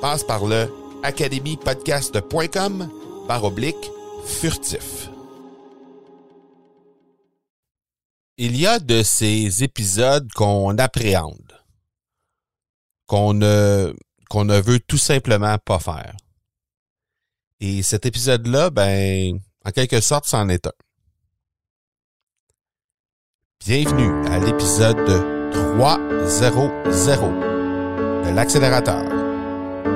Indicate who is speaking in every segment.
Speaker 1: Passe par le academypodcast.com par oblique furtif. Il y a de ces épisodes qu'on appréhende, qu'on ne, ne veut tout simplement pas faire. Et cet épisode-là, ben, en quelque sorte, c'en est un. Bienvenue à l'épisode 300 de l'accélérateur.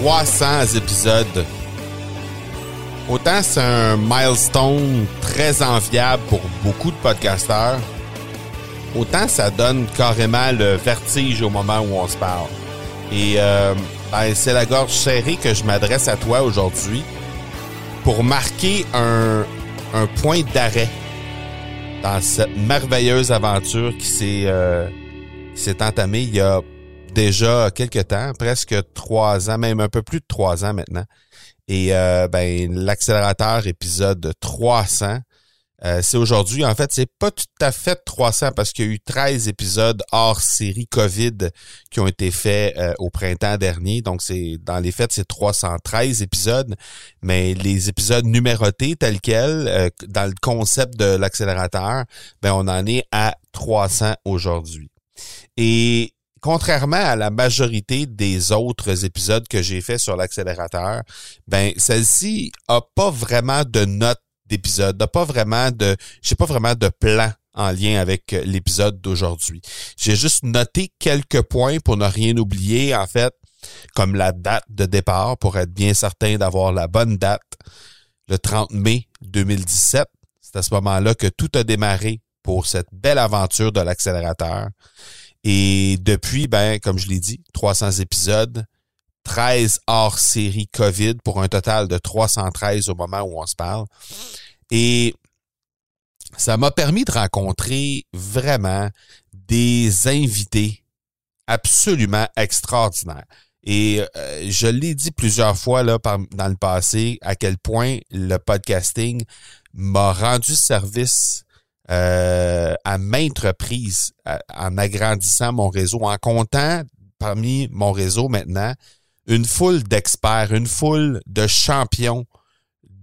Speaker 1: 300 épisodes Autant c'est un milestone très enviable pour beaucoup de podcasteurs, autant ça donne carrément le vertige au moment où on se parle. Et euh, ben, c'est la gorge serrée que je m'adresse à toi aujourd'hui pour marquer un, point d'arrêt dans cette merveilleuse aventure qui s'est euh, s'est entamée il y a déjà quelques temps, presque trois ans, même un peu plus de trois ans maintenant. Et euh, ben l'accélérateur épisode 300, euh, c'est aujourd'hui. En fait, c'est pas tout à fait 300 parce qu'il y a eu 13 épisodes hors série COVID qui ont été faits euh, au printemps dernier. Donc, c'est dans les faits, c'est 313 épisodes. Mais les épisodes numérotés tels quels, dans le concept de l'accélérateur, ben on en est à 300 aujourd'hui. Et contrairement à la majorité des autres épisodes que j'ai fait sur l'accélérateur, ben celle-ci a pas vraiment de notes d'épisode, n'a pas vraiment de, j'ai pas vraiment de plan en lien avec l'épisode d'aujourd'hui. J'ai juste noté quelques points pour ne rien oublier, en fait, comme la date de départ pour être bien certain d'avoir la bonne date, le 30 mai 2017. C'est à ce moment-là que tout a démarré pour cette belle aventure de l'accélérateur. Et depuis, ben, comme je l'ai dit, 300 épisodes, 13 hors série COVID pour un total de 313 au moment où on se parle. Et ça m'a permis de rencontrer vraiment des invités absolument extraordinaires. Et euh, je l'ai dit plusieurs fois là, dans le passé à quel point le podcasting m'a rendu service euh, à maintes reprises en agrandissant mon réseau, en comptant parmi mon réseau maintenant une foule d'experts, une foule de champions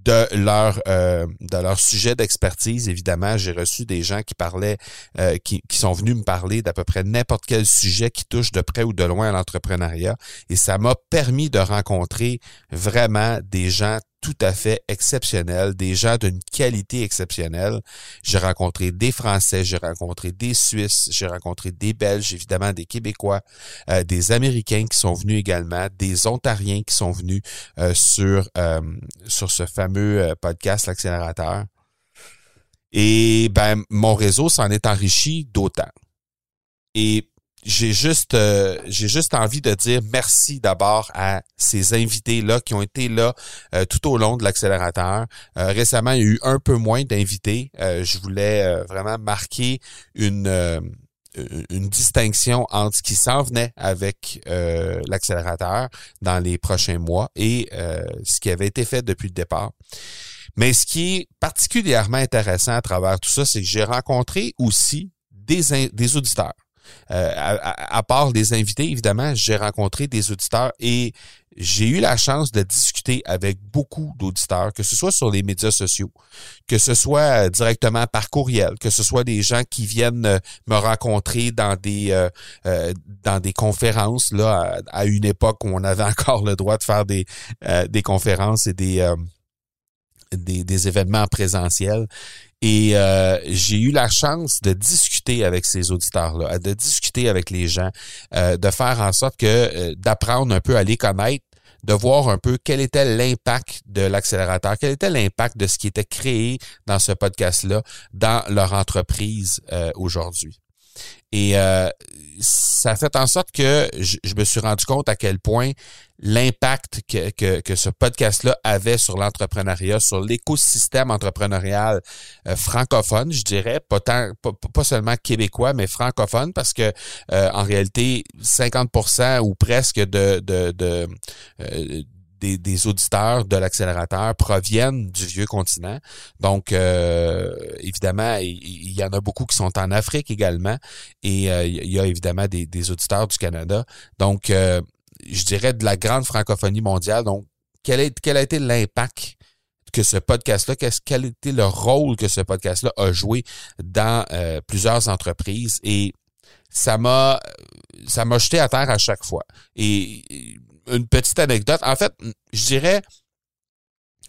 Speaker 1: de leur euh, de leur sujet d'expertise. Évidemment, j'ai reçu des gens qui parlaient, euh, qui, qui sont venus me parler d'à peu près n'importe quel sujet qui touche de près ou de loin à l'entrepreneuriat. Et ça m'a permis de rencontrer vraiment des gens tout à fait exceptionnels, des gens d'une qualité exceptionnelle. J'ai rencontré des Français, j'ai rencontré des Suisses, j'ai rencontré des Belges, évidemment des Québécois, euh, des Américains qui sont venus également, des Ontariens qui sont venus euh, sur, euh, sur ce fameux podcast, l'accélérateur. Et ben mon réseau s'en est enrichi d'autant. Et j'ai juste euh, j'ai juste envie de dire merci d'abord à ces invités là qui ont été là euh, tout au long de l'accélérateur. Euh, récemment, il y a eu un peu moins d'invités. je voulais vraiment marquer une une distinction entre ce qui s'en venait avec l'accélérateur dans les prochains mois et ce qui avait été fait depuis le départ. Mais ce qui est particulièrement intéressant à travers tout ça, c'est que j'ai rencontré aussi des, des auditeurs euh, à, part des invités, évidemment, j'ai rencontré des auditeurs et j'ai eu la chance de discuter avec beaucoup d'auditeurs, que ce soit sur les médias sociaux, que ce soit euh, directement par courriel, que ce soit des gens qui viennent euh, me rencontrer dans des dans des conférences là à, une époque où on avait encore le droit de faire des des conférences et des des, des événements présentiels. Et euh, j'ai eu la chance de discuter avec ces auditeurs-là, de discuter avec les gens, euh, de faire en sorte que euh, d'apprendre un peu à les connaître, de voir un peu quel était l'impact de l'accélérateur, quel était l'impact de ce qui était créé dans ce podcast-là dans leur entreprise aujourd'hui. Et euh, ça a fait en sorte que je, me suis rendu compte à quel point l'impact que, que, que, ce podcast-là avait sur l'entrepreneuriat, sur l'écosystème entrepreneurial euh, francophone, je dirais, pas, tant, pas, seulement québécois, mais francophone, parce que euh, en réalité, 50% ou presque de, de, de des, auditeurs de l'accélérateur proviennent du vieux continent. Donc, euh, évidemment, il, y en a beaucoup qui sont en Afrique également. Et euh, il y a évidemment des, auditeurs du Canada. Donc, euh, je dirais de la grande francophonie mondiale. Donc, quel, est, quel a été l'impact que ce podcast-là, quel a été le rôle que ce podcast-là a joué dans plusieurs entreprises? Et ça m'a ça m'a jeté à terre à chaque fois. Et une petite anecdote. En fait, je dirais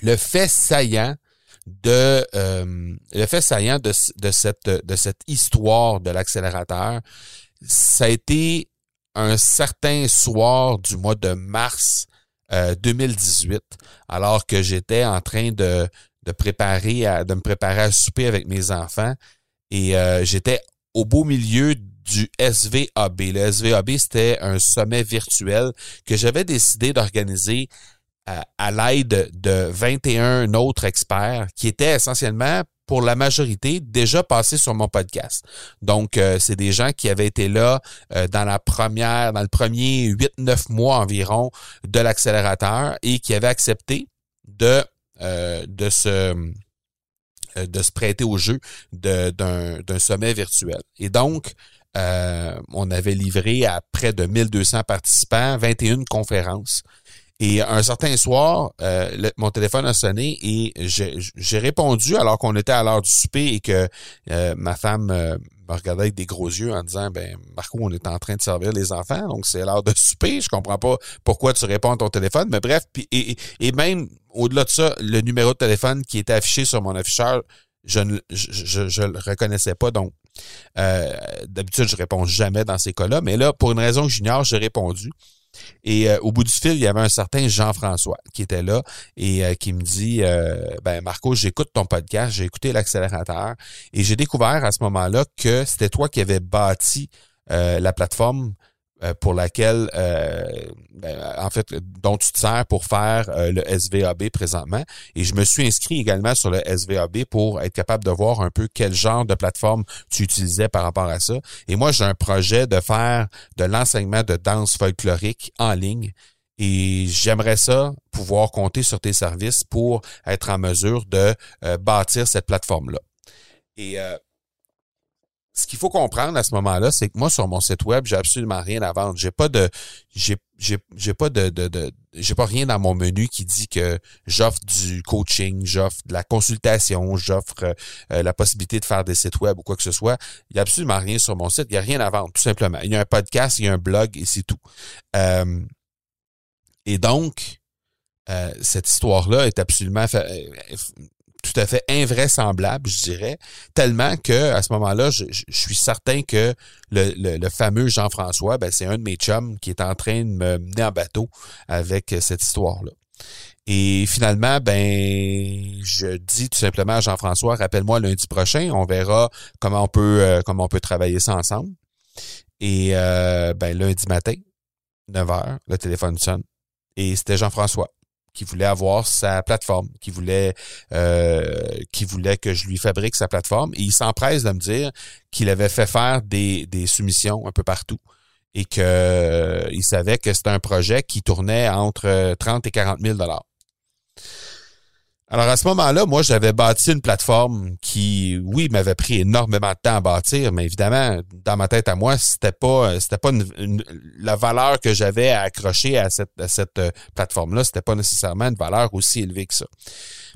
Speaker 1: le fait saillant de euh, le fait saillant de, cette de cette histoire de l'accélérateur, ça a été un certain soir du mois de mars 2018, euh, alors que j'étais en train de, de préparer à, de me préparer à souper avec mes enfants et euh, j'étais au beau milieu du SVAB. Le SVAB, c'était un sommet virtuel que j'avais décidé d'organiser euh, à, l'aide de 21 autres experts qui étaient essentiellement pour la majorité déjà passés sur mon podcast. Donc, euh, c'est des gens qui avaient été là euh, dans la première, dans le premier 8-9 mois environ de l'accélérateur et qui avaient accepté de, de se de se prêter au jeu d'un sommet virtuel. Et donc, euh, on avait livré à près de 1200 participants, 21 conférences. Et un certain soir, euh, mon téléphone a sonné et j'ai répondu alors qu'on était à l'heure du souper et que euh, ma femme me regardait avec des gros yeux en disant ben Marco, on est en train de servir les enfants, donc c'est l'heure de souper. Je comprends pas pourquoi tu réponds à ton téléphone, mais bref, et, même au-delà de ça, le numéro de téléphone qui était affiché sur mon afficheur, je ne le reconnaissais pas, donc euh, d'habitude, je réponds jamais dans ces cas-là, mais là, pour une raison que j'ignore, j'ai répondu. Et euh, au bout du fil, il y avait un certain Jean-François qui était là et euh, qui me dit ben Marco, j'écoute ton podcast, j'ai écouté l'accélérateur et j'ai découvert à ce moment-là que c'était toi qui avais bâti la plateforme pour laquelle, euh, ben, en fait, dont tu te sers pour faire euh, le SVAB présentement. Et je me suis inscrit également sur le SVAB pour être capable de voir un peu quel genre de plateforme tu utilisais par rapport à ça. Et moi, j'ai un projet de faire de l'enseignement de danse folklorique en ligne. Et j'aimerais ça pouvoir compter sur tes services pour être en mesure de bâtir cette plateforme-là. Et ce qu'il faut comprendre à ce moment-là, c'est que moi, sur mon site web, j'ai absolument rien à vendre. J'ai pas de, j'ai, j'ai, pas de, de, j'ai pas rien dans mon menu qui dit que j'offre du coaching, j'offre de la consultation, j'offre euh, la possibilité de faire des sites web ou quoi que ce soit. Il y a absolument rien sur mon site. Il y a rien à vendre, tout simplement. Il y a un podcast, il y a un blog et c'est tout. Euh, et donc, euh, cette histoire-là est absolument tout à fait invraisemblable, je dirais, tellement que à ce moment-là, je, suis certain que le, fameux Jean-François, ben, c'est un de mes chums qui est en train de me mener en bateau avec cette histoire-là. Et finalement, ben, je dis tout simplement à Jean-François, rappelle-moi lundi prochain, on verra comment on peut euh, comment on peut travailler ça ensemble. Et euh, ben lundi matin, 9 h, le téléphone sonne. Et c'était Jean-François qui voulait avoir sa plateforme, qui voulait euh, qui voulait que je lui fabrique sa plateforme. Et il s'empresse de me dire qu'il avait fait faire des, des soumissions un peu partout et qu'il il savait que c'était un projet qui tournait entre 30 et 40 000 dollars. Alors à ce moment-là, moi, j'avais bâti une plateforme qui, oui, m'avait pris énormément de temps à bâtir, mais évidemment, dans ma tête à moi, c'était pas, c'était pas la valeur que j'avais à accrocher à cette, à cette euh, plateforme-là, c'était pas nécessairement une valeur aussi élevée que ça.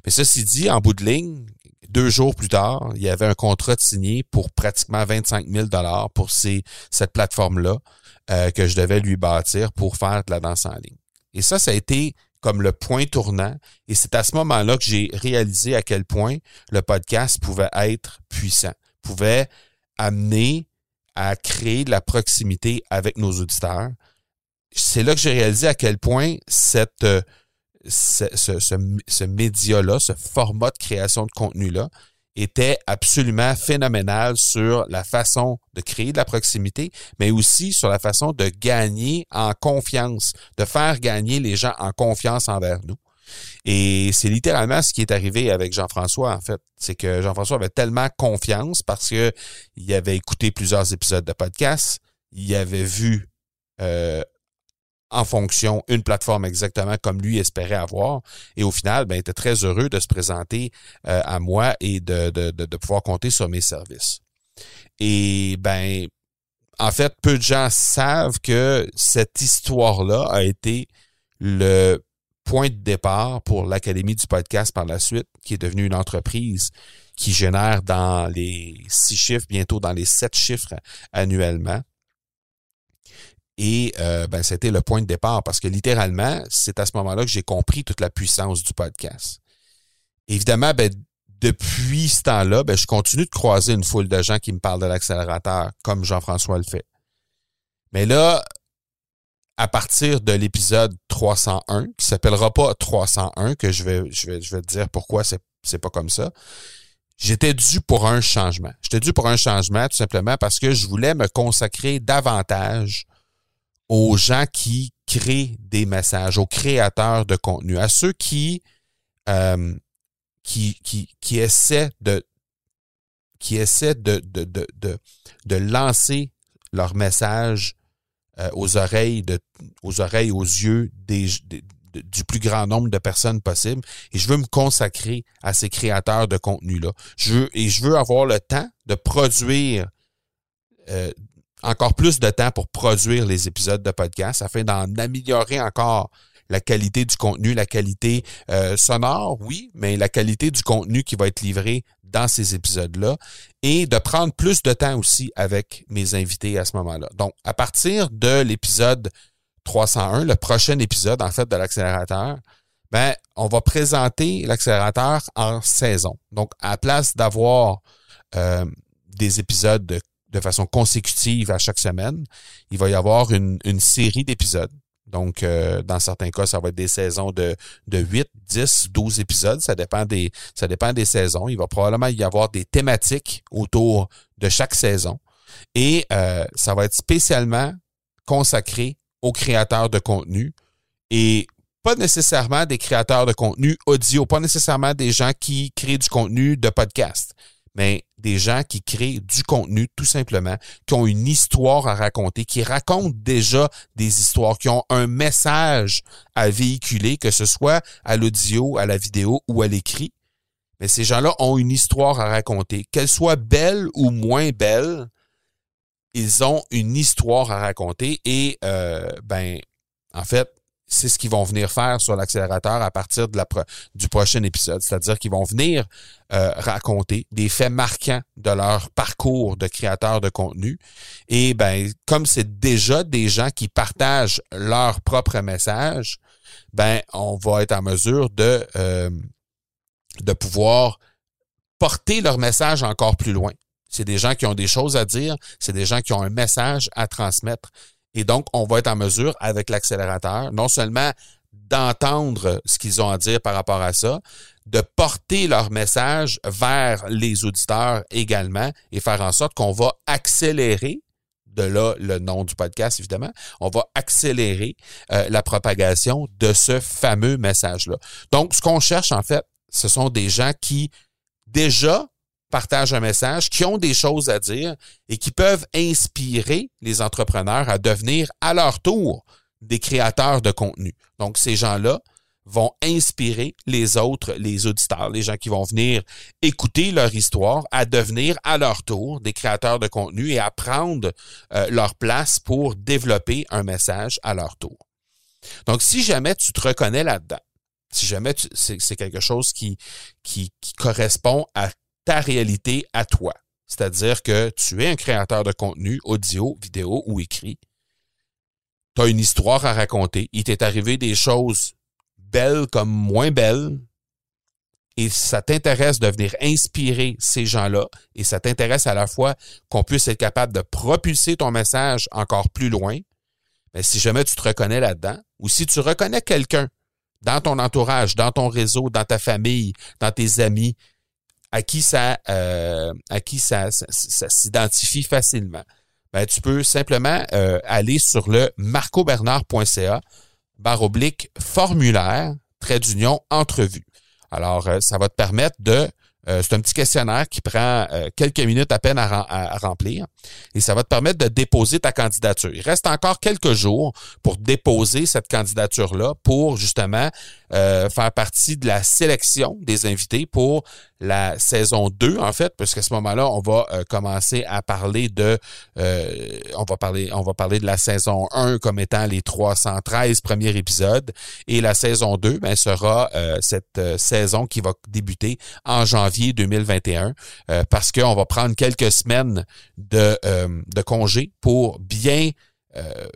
Speaker 1: Mais ceci dit, en bout de ligne, deux jours plus tard, il y avait un contrat signé pour pratiquement 25 000 dollars pour ces, cette plateforme-là euh, que je devais lui bâtir pour faire de la danse en ligne. Et ça, ça a été comme le point tournant. Et c'est à ce moment-là que j'ai réalisé à quel point le podcast pouvait être puissant, pouvait amener à créer de la proximité avec nos auditeurs. C'est là que j'ai réalisé à quel point cette, euh, ce, ce, ce média-là, ce format de création de contenu-là, était absolument phénoménal sur la façon de créer de la proximité, mais aussi sur la façon de gagner en confiance, de faire gagner les gens en confiance envers nous. Et c'est littéralement ce qui est arrivé avec Jean-François, en fait. C'est que Jean-François avait tellement confiance parce que il avait écouté plusieurs épisodes de podcast, il avait vu euh, en fonction une plateforme exactement comme lui espérait avoir. Et au final, ben, il était très heureux de se présenter euh, à moi et de, de, de, pouvoir compter sur mes services. Et ben, en fait, peu de gens savent que cette histoire-là a été le point de départ pour l'Académie du podcast par la suite, qui est devenue une entreprise qui génère dans les six chiffres, bientôt dans les sept chiffres annuellement. Et euh, ben, c'était le point de départ parce que littéralement, c'est à ce moment-là que j'ai compris toute la puissance du podcast. Évidemment, ben, depuis ce temps-là, ben, je continue de croiser une foule de gens qui me parlent de l'accélérateur, comme Jean-François le fait. Mais là, à partir de l'épisode 301, qui s'appellera pas 301, que je vais, je vais, je vais te dire pourquoi c'est, c'est pas comme ça. J'étais dû pour un changement. J'étais dû pour un changement tout simplement parce que je voulais me consacrer davantage aux gens qui créent des messages, aux créateurs de contenu, à ceux qui, euh, qui, qui, qui essaient de qui essaient de, de, de, de, de lancer leur message euh, aux oreilles, de, aux oreilles, aux yeux des, du plus grand nombre de personnes possible. Et je veux me consacrer à ces créateurs de contenu-là. Je veux, et je veux avoir le temps de produire euh, encore plus de temps pour produire les épisodes de podcast afin d'en améliorer encore la qualité du contenu, la qualité euh, sonore, oui, mais la qualité du contenu qui va être livré dans ces épisodes-là et de prendre plus de temps aussi avec mes invités à ce moment-là. Donc, à partir de l'épisode 301, le prochain épisode, en fait, de l'accélérateur, ben, on va présenter l'accélérateur en saison. Donc, à place d'avoir euh, des épisodes de façon consécutive à chaque semaine. Il va y avoir une, une série d'épisodes. Donc, euh, dans certains cas, ça va être des saisons de, de 8, 10, 12 épisodes. Ça dépend des, ça dépend des saisons. Il va probablement y avoir des thématiques autour de chaque saison. Et euh, ça va être spécialement consacré aux créateurs de contenu et pas nécessairement des créateurs de contenu audio, pas nécessairement des gens qui créent du contenu de podcast mais des gens qui créent du contenu tout simplement, qui ont une histoire à raconter, qui racontent déjà des histoires, qui ont un message à véhiculer, que ce soit à l'audio, à la vidéo ou à l'écrit. Mais ces gens-là ont une histoire à raconter. Qu'elle soit belle ou moins belle, ils ont une histoire à raconter et euh, ben en fait c'est ce qu'ils vont venir faire sur l'accélérateur à partir de la du prochain épisode. C'est-à-dire qu'ils vont venir euh, raconter des faits marquants de leur parcours de créateur de contenu. Et ben, comme c'est déjà des gens qui partagent leur propre message, ben, on va être en mesure de, euh, de pouvoir porter leur message encore plus loin. C'est des gens qui ont des choses à dire, c'est des gens qui ont un message à transmettre. Et donc, on va être en mesure, avec l'accélérateur, non seulement d'entendre ce qu'ils ont à dire par rapport à ça, de porter leur message vers les auditeurs également et faire en sorte qu'on va accélérer de là le nom du podcast, évidemment, on va accélérer euh, la propagation de ce fameux message-là. Donc, ce qu'on cherche, en fait, ce sont des gens qui déjà partagent un message, qui ont des choses à dire et qui peuvent inspirer les entrepreneurs à devenir à leur tour des créateurs de contenu. Donc, ces gens-là vont inspirer les autres, les auditeurs, les gens qui vont venir écouter leur histoire, à devenir à leur tour des créateurs de contenu et à prendre euh, leur place pour développer un message à leur tour. Donc, si jamais tu te reconnais là-dedans, si jamais c'est quelque chose qui, qui, qui correspond à ta réalité, à toi, c'est-à-dire que tu es un créateur de contenu audio, vidéo ou écrit, tu as une histoire à raconter, il t'est arrivé des choses belles comme moins belles, et ça t'intéresse de venir inspirer ces gens-là, et ça t'intéresse à la fois qu'on puisse être capable de propulser ton message encore plus loin, mais si jamais tu te reconnais là-dedans, ou si tu reconnais quelqu'un dans ton entourage, dans ton réseau, dans ta famille, dans tes amis, à qui ça, euh, à qui ça, s'identifie facilement, ben, tu peux simplement euh, aller sur le marcobernard.ca barre oblique formulaire, trait d'union, entrevue. Alors, euh, ça va te permettre de c'est un petit questionnaire qui prend quelques minutes à peine à, remplir et ça va te permettre de déposer ta candidature. Il reste encore quelques jours pour déposer cette candidature-là pour justement euh, faire partie de la sélection des invités pour la saison 2, en fait, parce qu'à ce moment-là, on va commencer à parler de on va parler on va parler de la saison 1 comme étant les 313 premiers épisodes. Et la saison 2 ben, sera cette saison qui va débuter en janvier 2021 euh, parce qu'on va prendre quelques semaines de, euh, de congé pour bien euh,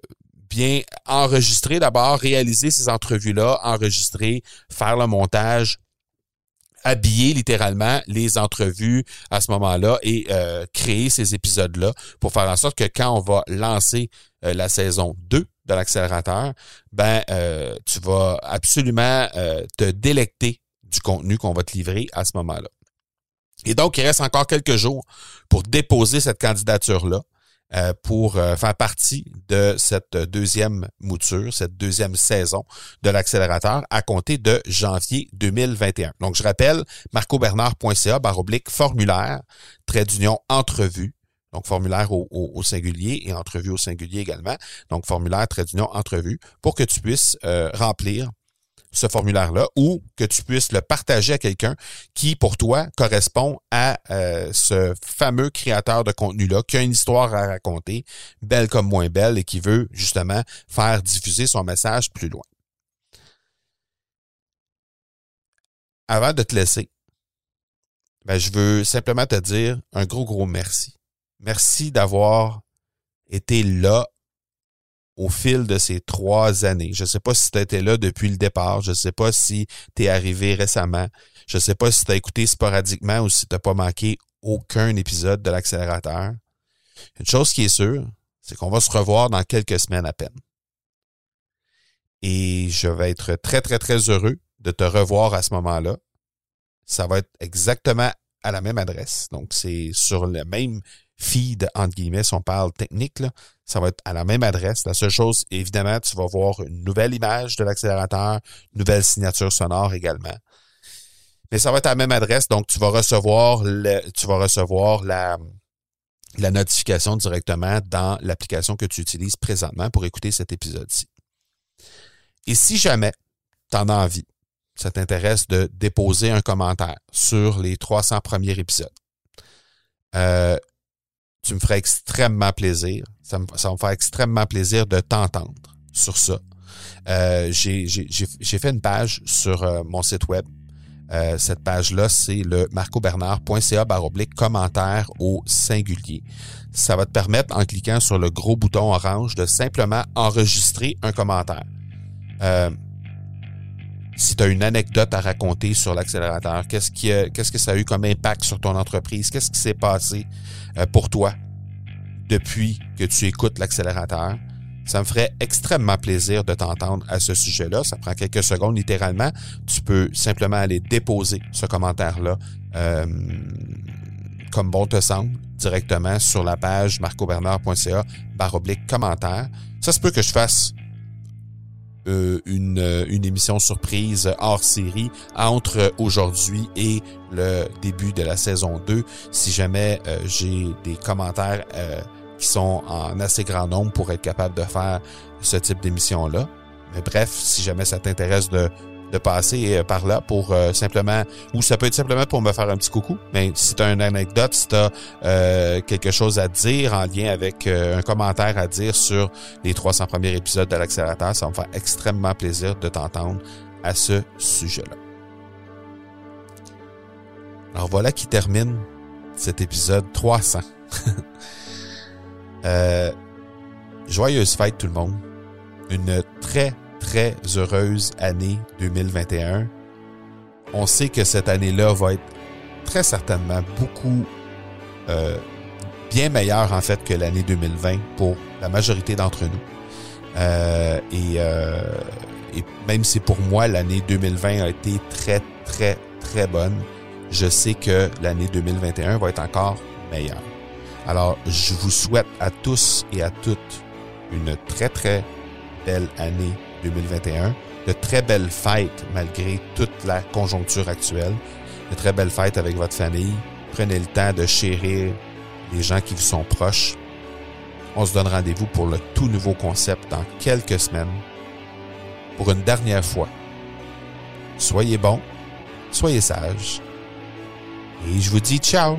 Speaker 1: bien enregistrer d'abord, réaliser ces entrevues-là, enregistrer, faire le montage, habiller littéralement les entrevues à ce moment-là et créer ces épisodes-là pour faire en sorte que quand on va lancer la saison 2 de l'accélérateur, ben tu vas absolument te délecter du contenu qu'on va te livrer à ce moment-là. Et donc, il reste encore quelques jours pour déposer cette candidature-là euh, pour euh, faire partie de cette deuxième mouture, cette deuxième saison de l'accélérateur à compter de janvier 2021. Donc, je rappelle, marcobernard.ca baroblique formulaire, trait d'union entrevue, donc formulaire au, singulier et entrevue au singulier également. Donc, formulaire, trait d'union, entrevue, pour que tu puisses euh, remplir ce formulaire-là ou que tu puisses le partager à quelqu'un qui, pour toi, correspond à euh, ce fameux créateur de contenu-là, qui a une histoire à raconter, belle comme moins belle, et qui veut justement faire diffuser son message plus loin. Avant de te laisser, ben, je veux simplement te dire un gros, gros merci. Merci d'avoir été là au fil de ces trois années. Je ne sais pas si tu là depuis le départ. Je ne sais pas si tu es arrivé récemment. Je ne sais pas si tu as écouté sporadiquement ou si tu n'as pas manqué aucun épisode de l'accélérateur. Une chose qui est sûre, c'est qu'on va se revoir dans quelques semaines à peine. Et je vais être très, très, très heureux de te revoir à ce moment-là. Ça va être exactement à la même adresse. Donc, c'est sur le même feed, entre guillemets, si on parle technique, là, ça va être à la même adresse. La seule chose, évidemment, tu vas voir une nouvelle image de l'accélérateur, une nouvelle signature sonore également. Mais ça va être à la même adresse, donc tu vas recevoir le, tu vas recevoir la, la notification directement dans l'application que tu utilises présentement pour écouter cet épisode-ci. Et si jamais tu en as envie, ça t'intéresse de déposer un commentaire sur les 300 premiers épisodes, euh, tu me ferais extrêmement plaisir. Ça me, ça me faire extrêmement plaisir de t'entendre sur ça. Euh, j'ai fait une page sur euh, mon site web. Euh, cette page-là, c'est le marcobernard.ca baroblique commentaire au singulier. Ça va te permettre, en cliquant sur le gros bouton orange, de simplement enregistrer un commentaire. Si tu as une anecdote à raconter sur l'accélérateur, qu'est-ce que ça a eu comme impact sur ton entreprise, qu'est-ce qui s'est passé euh, pour toi depuis que tu écoutes l'accélérateur, Ça me ferait extrêmement plaisir de t'entendre à ce sujet-là. Ça prend quelques secondes littéralement. Tu peux simplement aller déposer ce commentaire-là euh, comme bon te semble directement sur la page marcobernard.ca baroblique commentaire. Ça se peut que je fasse euh, une, euh, une émission surprise hors série entre aujourd'hui et le début de la saison 2. Si jamais euh, j'ai des commentaires qui sont en assez grand nombre pour être capable de faire ce type d'émission-là. Mais bref, si jamais ça t'intéresse de de passer euh, par là pour euh, simplement, ou ça peut être simplement pour me faire un petit coucou. Mais si tu as une anecdote, si tu as euh, quelque chose à dire en lien avec un commentaire à dire sur les 300 premiers épisodes de l'accélérateur, ça me faire extrêmement plaisir de t'entendre à ce sujet-là. Alors voilà qui termine cet épisode 300. euh, joyeuse fête tout le monde. Une très très heureuse année 2021. On sait que cette année-là va être très certainement beaucoup euh, bien meilleure en fait que l'année 2020 pour la majorité d'entre nous. Euh, euh, et, même si pour moi l'année 2020 a été très très très bonne, je sais que l'année 2021 va être encore meilleure. Alors je vous souhaite à tous et à toutes une très très belle année 2021. De très belles fêtes malgré toute la conjoncture actuelle. De très belles fêtes avec votre famille. Prenez le temps de chérir les gens qui vous sont proches. On se donne rendez-vous pour le tout nouveau concept dans quelques semaines. Pour une dernière fois. Soyez bons, soyez sages. Et je vous dis ciao